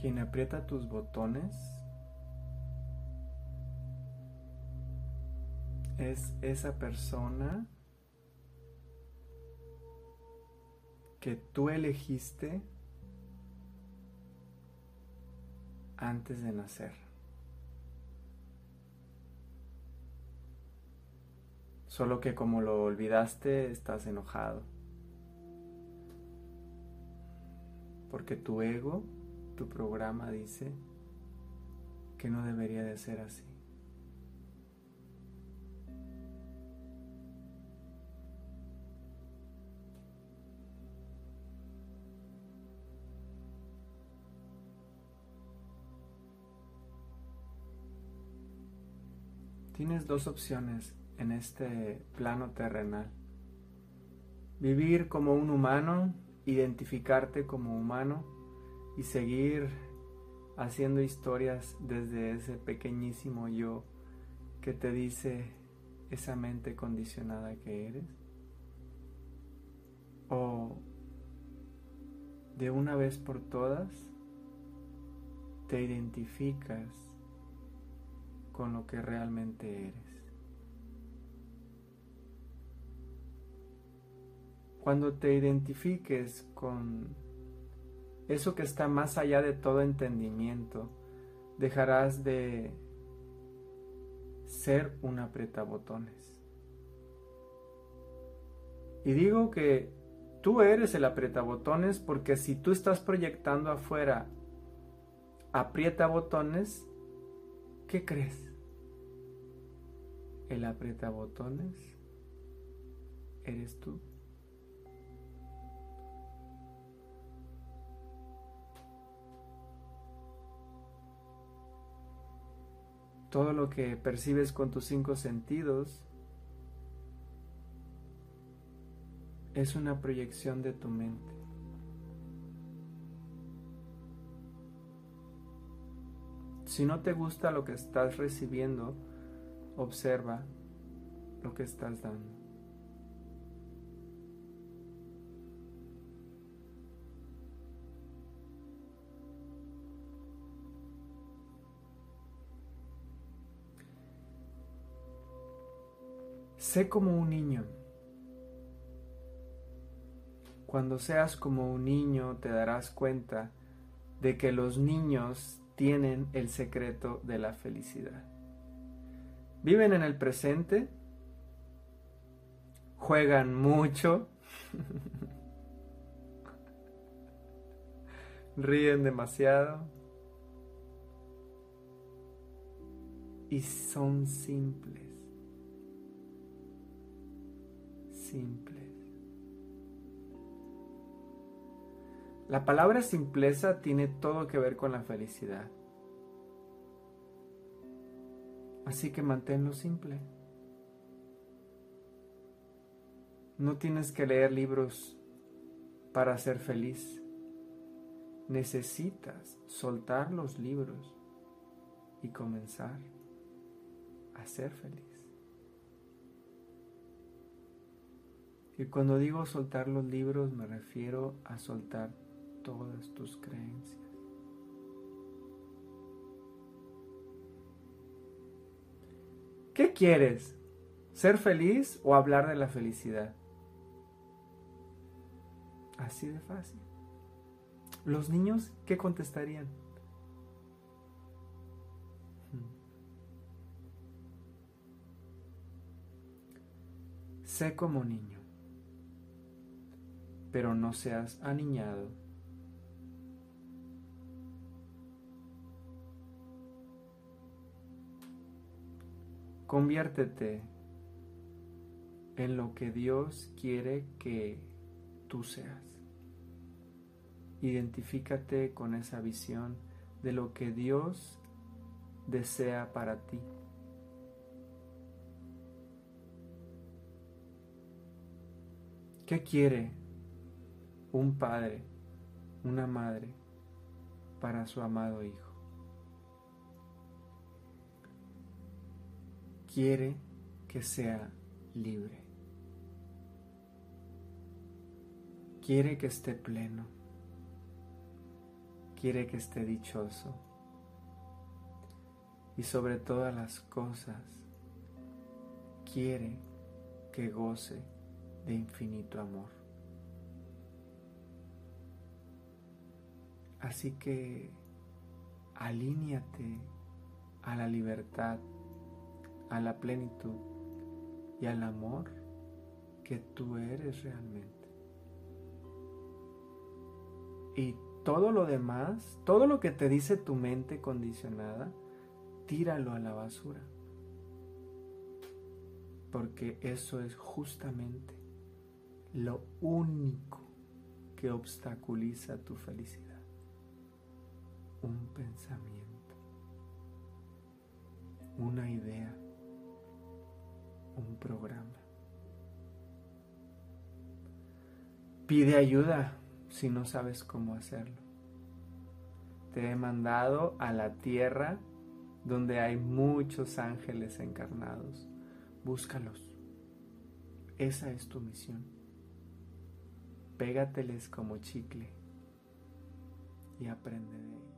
Quien aprieta tus botones es esa persona que tú elegiste antes de nacer. Solo que como lo olvidaste, estás enojado. Porque tu ego, tu programa dice que no debería de ser así. Tienes dos opciones en este plano terrenal. Vivir como un humano, identificarte como humano y seguir haciendo historias desde ese pequeñísimo yo que te dice esa mente condicionada que eres. O de una vez por todas te identificas con lo que realmente eres. Cuando te identifiques con eso que está más allá de todo entendimiento, dejarás de ser un aprietabotones. Y digo que tú eres el aprietabotones porque si tú estás proyectando afuera aprieta botones, ¿Qué crees? El aprieta botones eres tú. Todo lo que percibes con tus cinco sentidos es una proyección de tu mente. Si no te gusta lo que estás recibiendo, observa lo que estás dando. Sé como un niño. Cuando seas como un niño te darás cuenta de que los niños tienen el secreto de la felicidad. Viven en el presente, juegan mucho, ríen demasiado y son simples. La palabra simpleza tiene todo que ver con la felicidad. Así que manténlo simple. No tienes que leer libros para ser feliz. Necesitas soltar los libros y comenzar a ser feliz. Y cuando digo soltar los libros me refiero a soltar todas tus creencias. ¿Qué quieres? ¿Ser feliz o hablar de la felicidad? Así de fácil. ¿Los niños qué contestarían? Hmm. Sé como niño, pero no seas aniñado Conviértete en lo que Dios quiere que tú seas. Identifícate con esa visión de lo que Dios desea para ti. ¿Qué quiere un padre, una madre para su amado hijo? quiere que sea libre. Quiere que esté pleno. quiere que esté dichoso. Y sobre todas las cosas, quiere que goce de infinito amor. Así que alíñate a la libertad, a la plenitud y al amor que tú eres realmente. Y todo lo demás, todo lo que te dice tu mente condicionada, tíralo a la basura. Porque eso es justamente lo único que obstaculiza tu felicidad. Un pensamiento, una idea, un programa. Pide ayuda si no sabes cómo hacerlo. Te he mandado a la tierra donde hay muchos ángeles encarnados. Búscalos. Esa es tu misión. Pégateles como chicle y aprende de ellos.